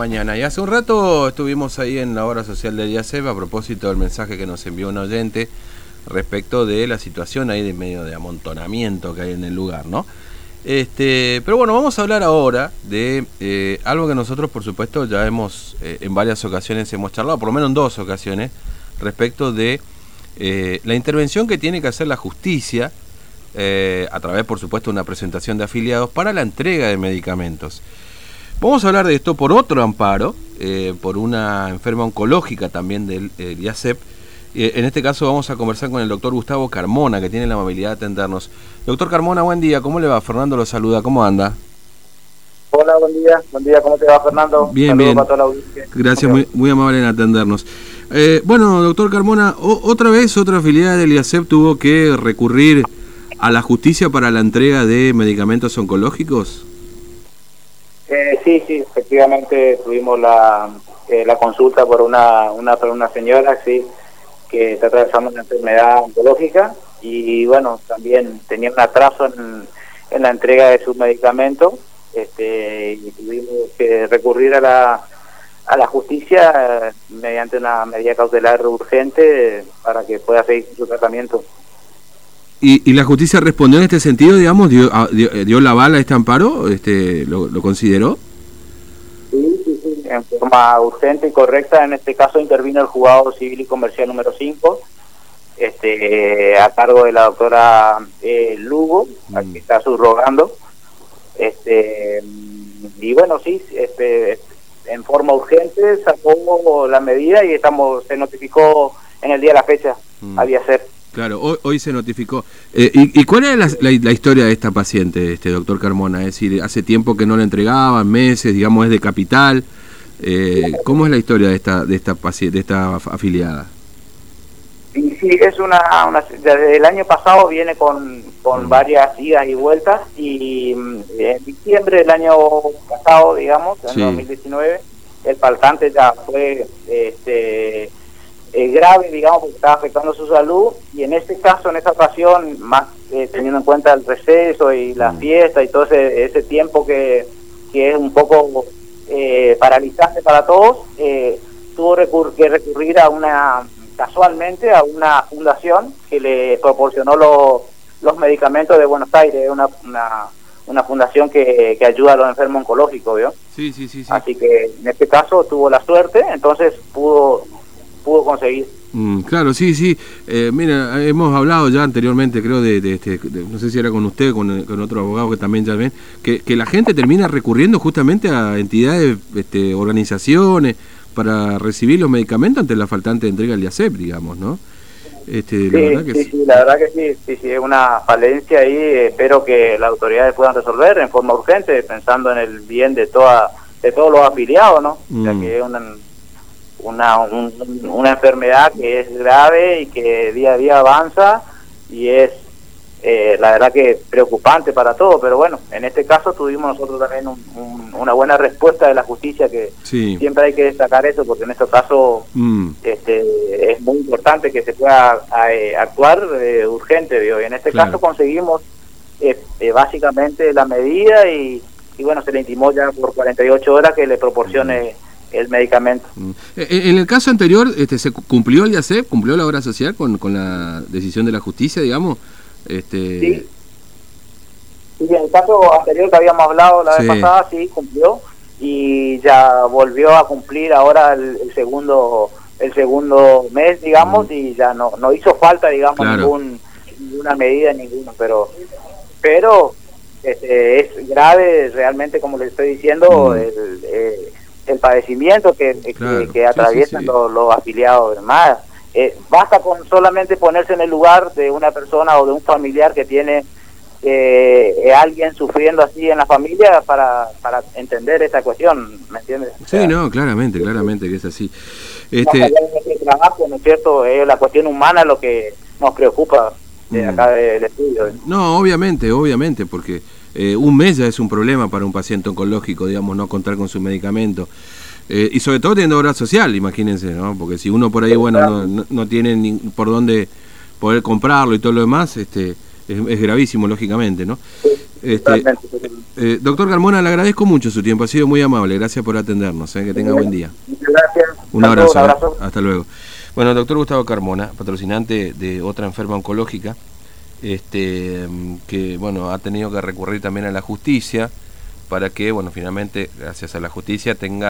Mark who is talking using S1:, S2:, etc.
S1: Mañana. Y hace un rato estuvimos ahí en la obra social de IACEP a propósito del mensaje que nos envió un oyente respecto de la situación ahí de medio de amontonamiento que hay en el lugar, ¿no? Este, pero bueno, vamos a hablar ahora de eh, algo que nosotros, por supuesto, ya hemos eh, en varias ocasiones hemos charlado, por lo menos en dos ocasiones, respecto de eh, la intervención que tiene que hacer la justicia a través, por supuesto, de una presentación de afiliados para la entrega de medicamentos. Vamos a hablar de esto por otro amparo, eh, por una enferma oncológica también del IACEP. Eh, en este caso vamos a conversar con el doctor Gustavo Carmona, que tiene la amabilidad de atendernos. Doctor Carmona, buen día. ¿Cómo le va? Fernando lo saluda. ¿Cómo anda?
S2: Hola, buen día. Buen día. ¿Cómo te va, Fernando?
S1: Bien, bien. Gracias, muy, muy, amable en atendernos. Eh, bueno, doctor Carmona, otra vez otra afiliada del IACEP tuvo que recurrir a la justicia para la entrega de medicamentos oncológicos.
S2: Eh, sí, sí, efectivamente tuvimos la, eh, la consulta por una, una, una señora sí, que está atravesando una enfermedad oncológica y bueno, también tenía un atraso en, en la entrega de sus medicamentos este, y tuvimos que recurrir a la, a la justicia mediante una medida cautelar urgente para que pueda seguir su tratamiento.
S1: ¿Y, la justicia respondió en este sentido, digamos? ¿Dio, ah, eh, dio, la bala a este amparo? Este, ¿lo, consideró?
S2: Sí, sí, sí, en forma urgente y correcta. En este caso intervino el juzgado civil y comercial número 5, este, a cargo de la doctora eh, Lugo, mm. que está subrogando. Este, y bueno, sí, este, en forma urgente sacó la medida y estamos se notificó en el día de la fecha, mm. había ser.
S1: Claro, hoy, se notificó. Eh, y, cuál es la, historia de esta paciente, este doctor Carmona? Es decir, hace tiempo que no la entregaban, meses, digamos, es de capital. Eh, ¿Cómo es la historia de esta de esta de esta afiliada?
S2: Sí, sí, es una, desde el año pasado viene con, con mm. varias idas y vueltas y mm, en diciembre del año pasado, digamos, en 2019, el faltante ya fue este eh, grave, digamos, porque estaba afectando su salud y en este caso, en esta ocasión, más eh, teniendo en cuenta el receso y la mm. fiesta y todo ese, ese tiempo que, que, es un poco eh, paralizante para todos, eh, tuvo que recurrir a una, casualmente, a una fundación que le proporcionó los medicamentos de Buenos Aires, una, una, una fundación que, que, ayuda a los enfermos oncológicos, ¿vio?
S1: Sí, sí, sí, sí.
S2: Así que en este caso tuvo la suerte, entonces pudo pudo conseguir.
S1: Mm, claro, sí, sí. Eh, mira, hemos hablado ya anteriormente, creo, de, este, no sé si era con usted, con, con otro abogado que también ya ven, que, que la gente termina recurriendo justamente a entidades, este, organizaciones, para recibir los medicamentos ante la faltante entrega del IACEP, digamos, ¿no?
S2: Este, la verdad que sí, sí, la verdad que sí, sí, sí, es una falencia ahí, espero que las autoridades puedan resolver en forma urgente, pensando en el bien de toda de todos los afiliados, ¿no? Ya mm. que es una una, una enfermedad que es grave y que día a día avanza y es eh, la verdad que preocupante para todos, pero bueno, en este caso tuvimos nosotros también una buena respuesta de la justicia que siempre hay que destacar eso porque en este caso mm. este, es muy importante que se pueda eh, actuar eh, urgente, y en este caso conseguimos básicamente la medida y, y bueno, se le intimó ya por 48 horas que le proporcione el medicamento. Mm.
S1: Eh, eh, en el caso anterior, este, ¿se cumplió el IACEP, cumplió la obra social con, con la decisión de la justicia, digamos? Este...
S2: Sí. en el caso anterior que habíamos hablado la vez pasada, sí, cumplió y ya volvió a cumplir ahora el, segundo el segundo mes, digamos, mm. y ya no no hizo falta, digamos, ningún, ninguna medida, ninguna, pero pero este, es grave realmente, como le estoy diciendo, mm. el, eh, el padecimiento que, que, atraviesan Los, afiliados demás. Eh, basta con solamente ponerse en el lugar de una persona o de un familiar que tiene eh, alguien sufriendo así en la familia para, para entender esta cuestión, ¿me entiendes?
S1: Sí, no, claramente, claramente que es así.
S2: Este... trabajo, ¿no es cierto? Es la cuestión humana lo que nos preocupa de mm. acá del estudio.
S1: No, obviamente, obviamente, porque eh, un mes ya es un problema para un paciente oncológico, digamos, no contar con su medicamento. Eh, y sobre todo teniendo obra social, imagínense, ¿no? Porque si uno por ahí, bueno, no, no, tiene ni por dónde poder comprarlo y todo lo demás, este es, gravísimo, lógicamente, ¿no? Este, eh, doctor Carmona, le agradezco mucho su tiempo, ha sido muy amable, gracias por atendernos, que tenga buen día.
S2: Gracias.
S1: Un abrazo, hasta luego. Bueno, doctor Gustavo Carmona, patrocinante de otra enferma oncológica, este, que bueno, ha tenido que recurrir también a la justicia para que, bueno, finalmente, gracias a la justicia, tenga